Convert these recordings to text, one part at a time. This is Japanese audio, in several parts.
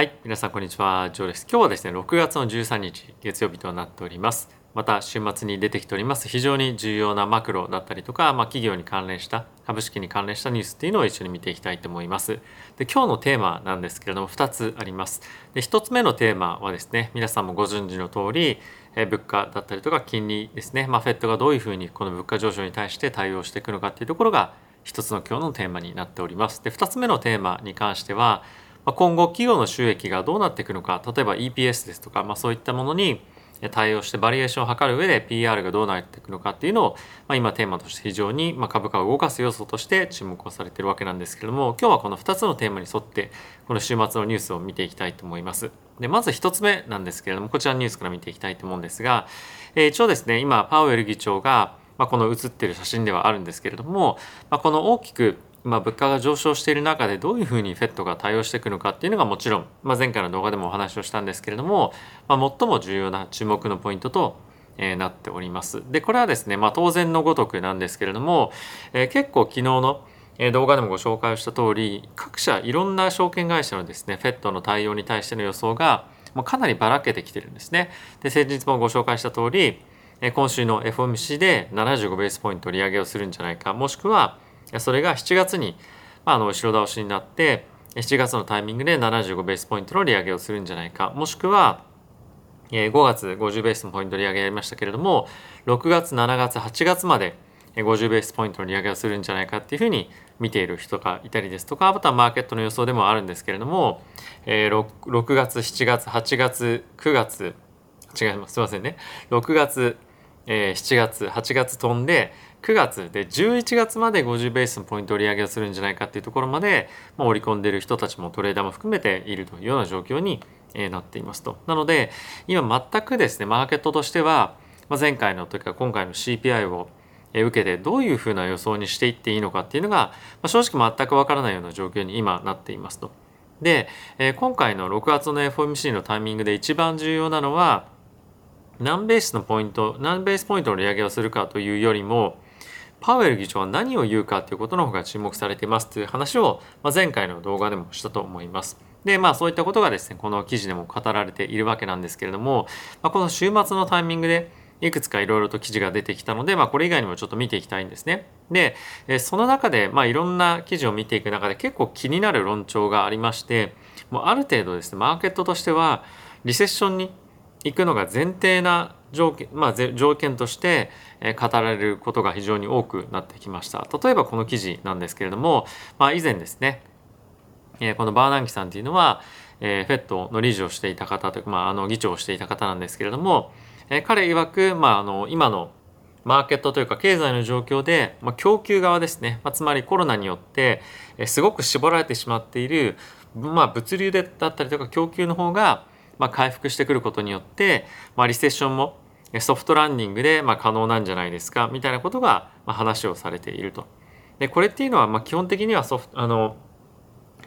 はい、皆さんこんにちは、ジョーです。今日はですね、6月の13日月曜日となっております。また週末に出てきております非常に重要なマクロだったりとか、まあ、企業に関連した株式に関連したニュースっていうのを一緒に見ていきたいと思います。で今日のテーマなんですけれども2つあります。で1つ目のテーマはですね皆さんもご存知の通りえ物価だったりとか金利ですね、まあ、フェットがどういうふうにこの物価上昇に対して対応していくのかっていうところが一つの今日のテーマになっております。で2つ目のテーマに関しては今後企業の収益がどうなっていくのか例えば EPS ですとか、まあ、そういったものに対応してバリエーションを図る上で PR がどうなっていくのかっていうのを、まあ、今テーマとして非常にま株価を動かす要素として注目をされているわけなんですけれども今日はこの2つのテーマに沿ってこの週末のニュースを見ていきたいと思います。でまず1つ目なんですけれどもこちらのニュースから見ていきたいと思うんですが、えー、一応ですね今パウエル議長が、まあ、この写ってる写真ではあるんですけれども、まあ、この大きくまあ、物価が上昇している中でどういうふうに FED が対応していくのかっていうのがもちろん、まあ、前回の動画でもお話をしたんですけれども、まあ、最も重要な注目のポイントと、えー、なっております。でこれはですね、まあ、当然のごとくなんですけれども、えー、結構昨日の動画でもご紹介をした通り各社いろんな証券会社のですね FED の対応に対しての予想がもうかなりばらけてきてるんですね。で先日もご紹介した通り今週の FOMC で75ベースポイント利上げをするんじゃないかもしくはそれが7月に、まあ、あの後ろ倒しになって7月のタイミングで75ベースポイントの利上げをするんじゃないか。もしくは5月50ベースのポイント利上げやりましたけれども6月7月8月まで50ベースポイントの利上げをするんじゃないかっていうふうに見ている人がいたりですとかあとはマーケットの予想でもあるんですけれども 6, 6月7月8月9月違います。すいませんね。6月7月8月飛んで9月で11月まで50ベースのポイント売上げをするんじゃないかっていうところまで、まあ、織り込んでいる人たちもトレーダーも含めているというような状況になっていますと。なので今全くですねマーケットとしては、まあ、前回のというか今回の CPI を受けてどういうふうな予想にしていっていいのかっていうのが、まあ、正直全くわからないような状況に今なっていますと。で、え今回の6月の FOMC のタイミングで一番重要なのは何ベースのポイント何ベースポイントの利上げをするかというよりもパウエル議長は何を言うかということの方が注目されていますという話を、ま、前回の動画でもしたと思います。でまあそういったことがですねこの記事でも語られているわけなんですけれども、まあ、この週末のタイミングでいくつかいろいろと記事が出てきたので、まあ、これ以外にもちょっと見ていきたいんですね。でその中で、まあ、いろんな記事を見ていく中で結構気になる論調がありましてもうある程度ですねマーケットとしてはリセッションに行くのが前提な条件,、まあ、条件として語られることが非常に多くなってきました。例えばこの記事なんですけれども、まあ、以前ですねこのバーナンキさんっていうのは、えー、フェットの理事をしていた方というか、まあ、あの議長をしていた方なんですけれども、え、彼曰く、まあ、あの今のマーケットというか経済の状況で、まあ、供給側ですね、まあ、つまりコロナによって、すごく絞られてしまっている、まあ、物流でだったりとか供給の方が、ま、回復してくることによって、ま、リセッションもソフトランディングでまあ可能なんじゃないですかみたいなことがまあ話をされていると。でこれっていうのはまあ基本的にはソフあの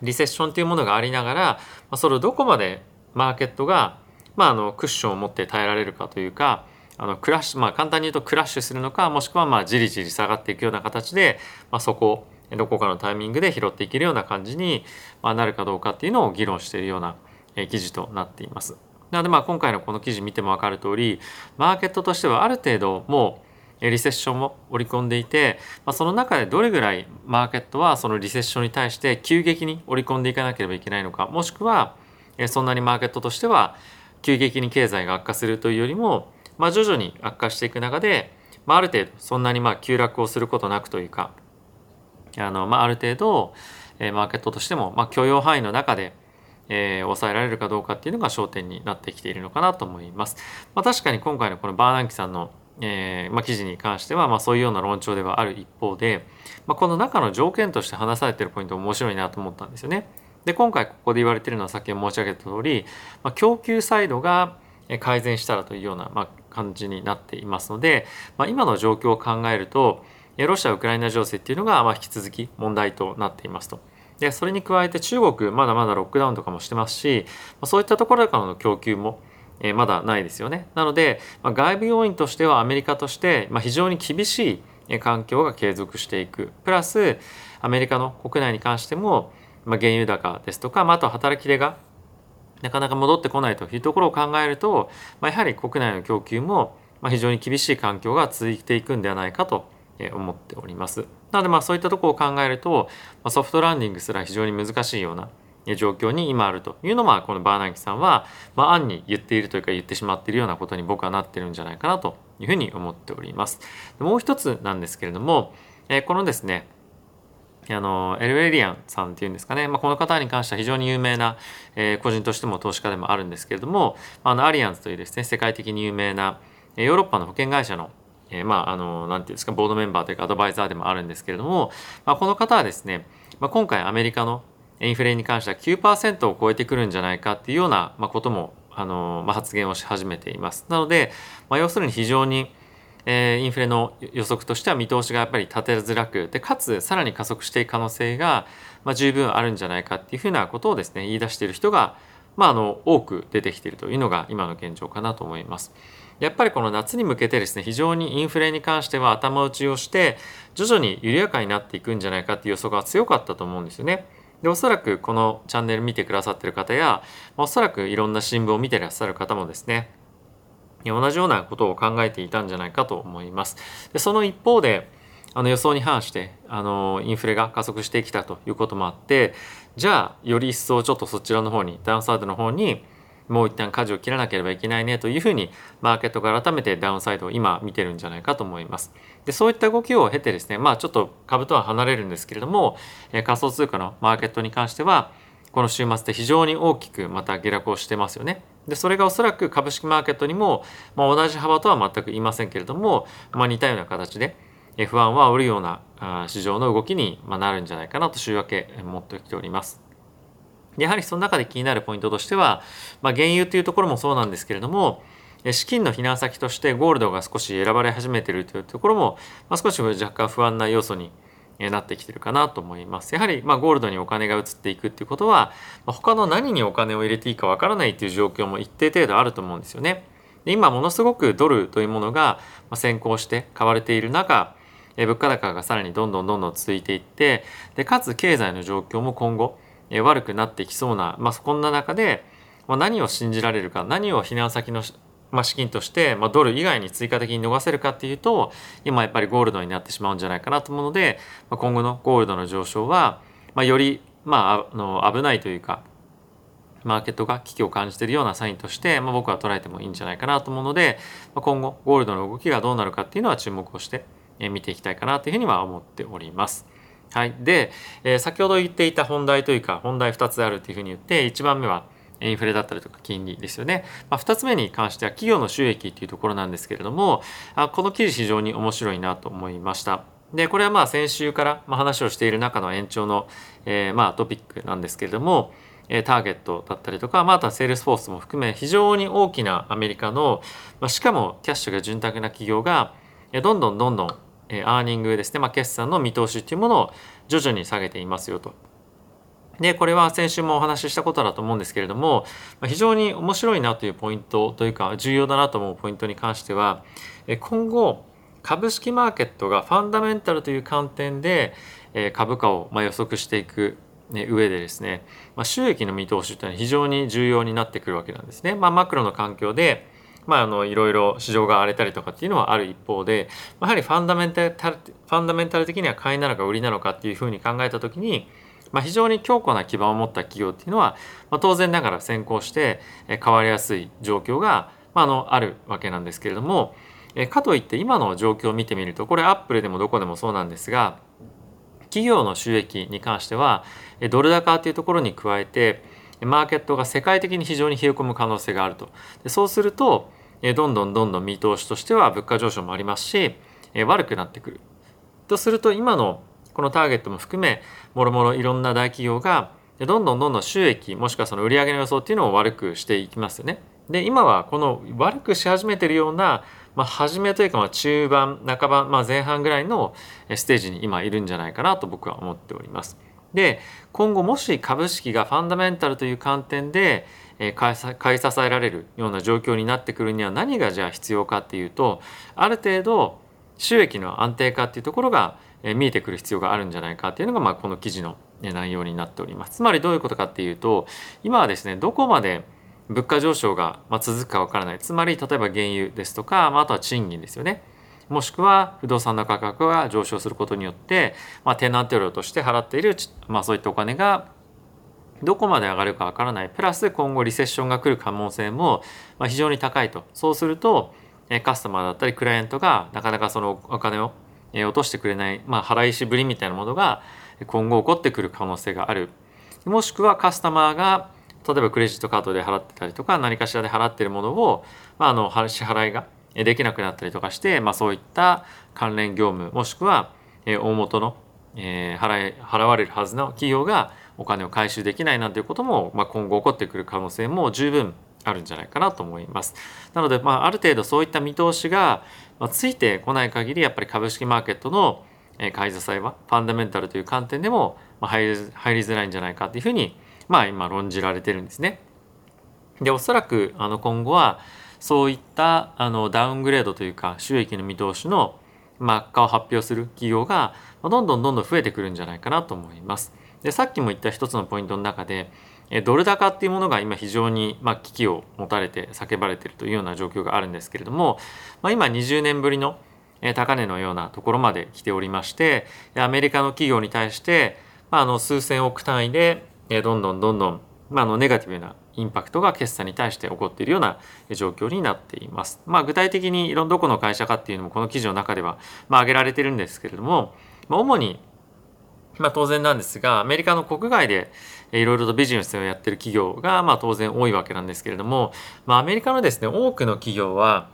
リセッションというものがありながら、まあ、それをどこまでマーケットが、まあ、あのクッションを持って耐えられるかというかあのクラッシュまあ簡単に言うとクラッシュするのかもしくはまあじりじり下がっていくような形で、まあ、そこをどこかのタイミングで拾っていけるような感じになるかどうかっていうのを議論しているような記事となっています。なのでまあ今回のこの記事見ても分かる通りマーケットとしてはある程度もうリセッションも織り込んでいて、まあ、その中でどれぐらいマーケットはそのリセッションに対して急激に織り込んでいかなければいけないのかもしくはそんなにマーケットとしては急激に経済が悪化するというよりも、まあ、徐々に悪化していく中で、まあ、ある程度そんなにまあ急落をすることなくというかあの、まあ、ある程度マーケットとしてもまあ許容範囲の中でえー、抑えられるかどうかっていうのが焦点になってきているのかなと思います。まあ、確かに今回のこのバーナンキさんのえーまあ、記事に関しては、まあ、そういうような論調ではある一方で、まあ、この中の条件として話されているポイント面白いなと思ったんですよね。で今回ここで言われているのは先ほど申し上げた通り、まあ、供給サイドが改善したらというような、まあ、感じになっていますので、まあ、今の状況を考えるとロシア・ウクライナ情勢っていうのが、まあ、引き続き問題となっていますと。でそれに加えて中国まだまだロックダウンとかもしてますしそういったところからの供給もえまだないですよね。なので、まあ、外部要因としてはアメリカとして、まあ、非常に厳しい環境が継続していく。プラスアメリカの国内に関しても、まあ、原油高ですとか、まあ、あと働き手がなかなか戻ってこないというところを考えると、まあ、やはり国内の供給も非常に厳しい環境が続いていくんではないかと思っております。なのでまあそういったところを考えるとソフトランディングすら非常に難しいような状況に今あるというのはこのバーナンキさんは、まあ、暗に言っているというか言ってしまっているようなことに僕はなってるんじゃないかなというふうに思っております。もう一つなんですけれども、えこのですねあのエルエリアンさんっていうんですかね、まあ、この方に関しては非常に有名な、え、個人としても投資家でもあるんですけれどもあのアリアンズというですね世界的に有名なヨーロッパの保険会社のえー、まああのなていうんですかボードメンバーというかアドバイザーでもあるんですけれども、まあ、この方はですね、まあ、今回アメリカのインフレに関しては9%を超えてくるんじゃないかっていうような、ま、こともあの、ま、発言をし始めています。なので、ま、要するに非常にえー、インフレの予測としては見通しがやっぱり立てづらくでかつさらに加速していく可能性が、まあ、十分あるんじゃないかっていうふうなことをですね言い出している人が、まあ、あの多く出てきているというのが今の現状かなと思います。やっぱりこの夏に向けてですね非常にインフレに関しては頭打ちをして徐々に緩やかになっていくんじゃないかっていう予想が強かったと思うんですよね。でおそらくこのチャンネル見てくださってる方やおそらくいろんな新聞を見てらっしゃる方もですね同じようなことを考えていたんじゃないかと思います。でその一方であの予想に反してあのインフレが加速してきたということもあってじゃあより一層ちょっとそちらの方にダウンサイドの方にもう一旦舵を切らなければいけないねというふうにマーケットが改めてダウンサイドを今見てるんじゃないかと思います。でそういった動きを経てですねまあちょっと株とは離れるんですけれども、え仮想通貨のマーケットに関してはこの週末で非常に大きくまた下落をしてますよね。でそれがおそらく株式マーケットにも、まあ、同じ幅とは全く言いませんけれども、まあ、似たような形で不安は煽るような市場の動きになるんじゃないかなと週明け持ってきております。やはりその中で気になるポイントとしては、まあ、原油というところもそうなんですけれども資金の避難先としてゴールドが少し選ばれ始めているというところも、まあ、少し若干不安な要素になってきてるかなと思います。やはりまあゴールドにお金が移っていくっていうことは、まあ、他の何にお金を入れていいかわからないっていう状況も一定程度あると思うんですよね。で今ものすごくドルというものが先行して買われている中物価高がさらにどんどんどんどん続いていってでかつ経済の状況も今後悪くなってきそうな、まあ、こんな中で何を信じられるか何を避難先のまあ、資金として、まあ、ドル以外に追加的に逃せるかっていうと今やっぱりゴールドになってしまうんじゃないかなと思うので、まあ、今後のゴールドの上昇は、まあ、より、まあ、あの危ないというかマーケットが危機を感じているようなサインとして、まあ、僕は捉えてもいいんじゃないかなと思うので、まあ、今後ゴールドの動きがどうなるかっていうのは注目をして見ていきたいかなというふうには思っております。はい、で、えー、先ほど言っていた本題というか本題2つあるというふうに言って1番目はインフレだったりとか金利ですよね。まあ、2つ目に関しては企業の収益っていうところなんですけれどもあこの記事非常に面白いなと思いました。でこれはまあ先週から話をしている中の延長の、えー、まあトピックなんですけれどもターゲットだったりとか、まあ、あとはセールスフォースも含め非常に大きなアメリカの、まあ、しかもキャッシュが潤沢な企業がどんどんどんどん earning ですね、まあ、決算の見通しっていうものを徐々に下げていますよと。でこれは先週もお話ししたことだと思うんですけれども非常に面白いなというポイントというか重要だなと思うポイントに関しては今後株式マーケットがファンダメンタルという観点で株価を予測していく上でですね収益の見通しというのは非常に重要になってくるわけなんですね。まあ、マクロの環境でまあ、あのいろいろ市場が荒れたりとかっていうのはある一方でやはりファンダメンタルファンダメンタル的には買いなのか売りなのかっていうふうに考えた時にまあ、非常に強固な基盤を持った企業っていうのは、まあ、当然ながら先行して変わりやすい状況が、まあ、あのあるわけなんですけれどもかといって今の状況を見てみるとこれアップルでもどこでもそうなんですが企業の収益に関してはドル高っていうところに加えてマーケットが世界的に非常に冷え込む可能性があるとでそうするとどんどんどんどん見通しとしては物価上昇もありますし悪くなってくるとすると今のこのターゲットも含めもろもろいろんな大企業がどんどんどんどん収益もしくはその売上の予想っていうのを悪くしていきますよね。で今はこの悪くし始めてるような、まあ、初めというかまあ中盤半ば、まあ、前半ぐらいのステージに今いるんじゃないかなと僕は思っております。で今後もし株式がファンダメンタルという観点で買い支えられるような状況になってくるには何がじゃあ必要かっていうとある程度収益の安定化っていうところが見えてくる必要があるんじゃないかっていうのが、まあ、この記事の内容になっております。つまりどういうことかっていうと今はですねどこまで物価上昇が続くかわからないつまり例えば原油ですとか、まあ、あとは賃金ですよねもしくは不動産の価格が上昇することによって、まあ、テナント料として払っている、まあ、そういったお金がどこまで上がるかわからない。プラス今後リセッションが来る可能性も非常に高いと。そうするとカスタマーだったりクライアントがなかなかそのお金を落としてくれない、まあ、払いしぶりみたいなものが今後起こってくる可能性がある。もしくはカスタマーが例えばクレジットカードで払ってたりとか何かしらで払っているものを、まあ、あの支払いができなくなったりとかして、まあ、そういった関連業務もしくは大元の、えー、払い払われるはずの企業がお金を回収できないなんていうことも、まあ、今後起こってくる可能性も十分あるんじゃないかなと思います。なので、まあ、ある程度そういった見通しがついてこない限りやっぱり株式マーケットの買い支えはファンダメンタルという観点でも入り入りづらいんじゃないかというふうにまあ今論じられてるんですね。でおそらくあの今後はそういったあのダウングレードというか収益の見通しの悪化を発表する企業がどんどんどんどん増えてくるんじゃないかなと思います。でさっきも言った一つのポイントの中でドル高っていうものが今非常に、まあ、危機を持たれて叫ばれているというような状況があるんですけれども、まあ、今20年ぶりの高値のようなところまで来ておりましてアメリカの企業に対して、まあ、あの数千億単位でどんどんどんどん、まあ、あのネガティブなインパクトが決算に対して起こっているような状況になっています。まあ、具体的にいろんどこの会社かっていうのもこの記事の中では、まあ、挙げられてるんですけれども、まあ、主にまあ、当然なんですがアメリカの国外でいろいろとビジネスをやってる企業がまあ当然多いわけなんですけれども、まあ、アメリカのですね多くの企業は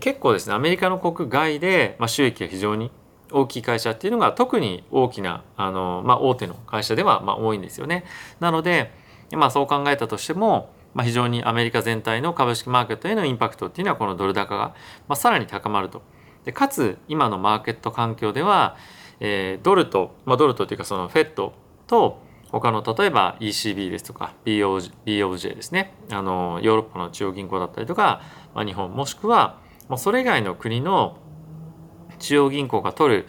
結構ですねアメリカの国外でまあ収益が非常に大きい会社っていうのが特に大きなあの、まあ、大手の会社ではまあ多いんですよね。なので、まあ、そう考えたとしても、まあ、非常にアメリカ全体の株式マーケットへのインパクトっていうのはこのドル高が、まあ、さらに高まると。でかつ今のマーケット環境ではえー、ドルと、まあ、ドルとというかその FED と他の例えば ECB ですとか BOJ, ですねあのヨーロッパの中央銀行だったりとか、まあ、日本もしくはもうそれ以外の国の中央銀行が取る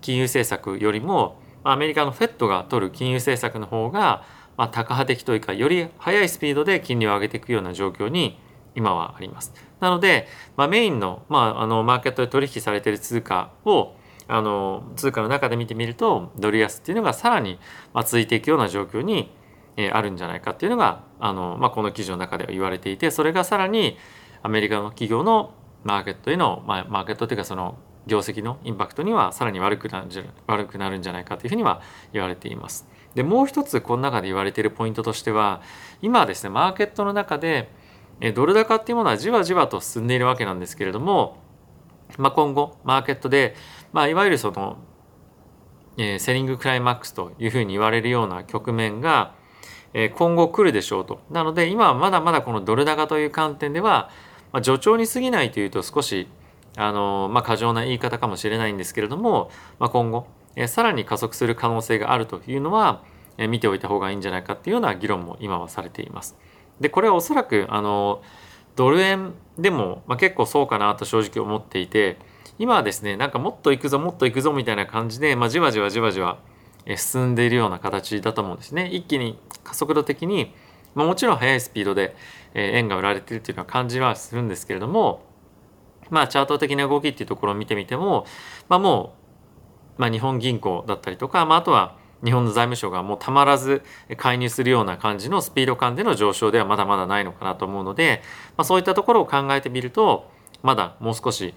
金融政策よりもアメリカの FED が取る金融政策の方が、まあ、高波的というかより速いスピードで金利を上げていくような状況に今はあります。なので、まあ、メインの,、まあ、あのマーケットで取引されている通貨をあの通貨の中で見てみるとドル安っていうのがさらにまあ続いていくような状況にえあるんじゃないかっていうのがあの、まあ、この記事の中では言われていてそれがさらにアメリカの企業のマーケットへの、まあ、マーケットというかその業績のインパクトにはさらに悪くなる悪くなるんじゃないかというふうには言われています。でもう一つこの中で言われているポイントとしては今はですねマーケットの中でドル高っていうものはじわじわと進んでいるわけなんですけれども、まあ、今後マーケットでまあ、いわゆるその、えー、セリングクライマックスというふうに言われるような局面が、え、今後来るでしょうと。なので今はまだまだこのドル高という観点では、まあ、助長に過ぎないというと少しあの、まあ、過剰な言い方かもしれないんですけれども、まあ、今後、さらに加速する可能性があるというのは、え、見ておいた方がいいんじゃないかっていうような議論も今はされています。でこれはおそらくあのドル円でも、まあ、結構そうかなと正直思っていて今はですねなんかもっと行くぞもっと行くぞみたいな感じで、まあ、じわじわじわじわ進んでいるような形だと思うんですね。一気に加速度的に、まあ、もちろん速いスピードで円が売られているというのは感じはするんですけれどもまあチャート的な動きっていうところを見てみても、まあ、もう、まあ、日本銀行だったりとか、まあ、あとは日本の財務省がもうたまらず介入するような感じのスピード感での上昇ではまだまだないのかなと思うので、まあ、そういったところを考えてみるとまだもう少し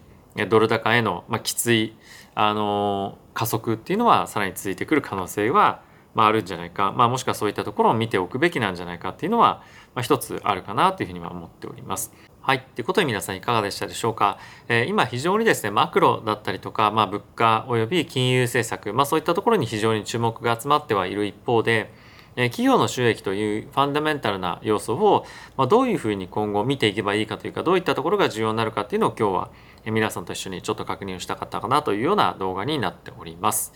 ドル高への、まあ、きつい、あの加速っていうのはさらに続いてくる可能性は、まあ、あるんじゃないか、まあ、もしくはそういったところを見ておくべきなんじゃないかっていうのは、まあ、一つあるかなというふうには思っております。はい。ということで皆さんいかがでしたでしょうか？えー、今非常にですね、マクロだったりとか、まあ、物価及び金融政策、まあ、そういったところに非常に注目が集まってはいる一方でえ、企業の収益というファンダメンタルな要素を、まあ、どういうふうに今後見ていけばいいかというかどういったところが重要になるかっていうのを今日は皆さんと一緒にちょっと確認をしたかったかなというような動画になっております。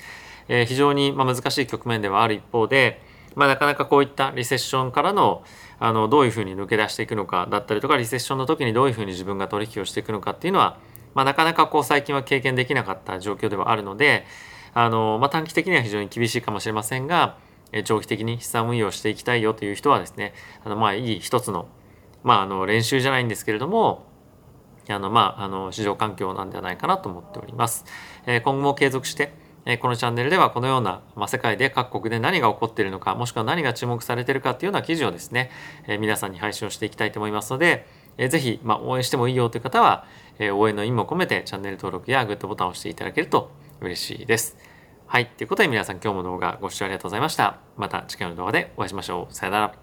えー、非常にま難しい局面ではある一方で、まあ、なかなかこういったリセッションからのあのどういうふうに抜け出していくのかだったりとかリセッションの時にどういうふうに自分が取引をしていくのかっていうのは、まあ、なかなかこう最近は経験できなかった状況ではあるのであの、まあ、短期的には非常に厳しいかもしれませんが長期的に資産運用していきたいよという人はですねあのまあいい一つのまああの練習じゃないんですけれどもあのまああの市場環境なんではないかなと思っております。えー、今後も継続してえこのチャンネルではこのような、ま、世界で各国で何が起こっているのかもしくは何が注目されているかっていうような記事をですね、え皆さんに配信をしていきたいと思いますので、えー、ぜひ、ま、応援してもいいよという方は、え応援の意味も込めてチャンネル登録やグッドボタンを押していただけると嬉しいです。はい。ということで皆さん今日も動画ご視聴ありがとうございました。また次回の動画でお会いしましょう。さよなら。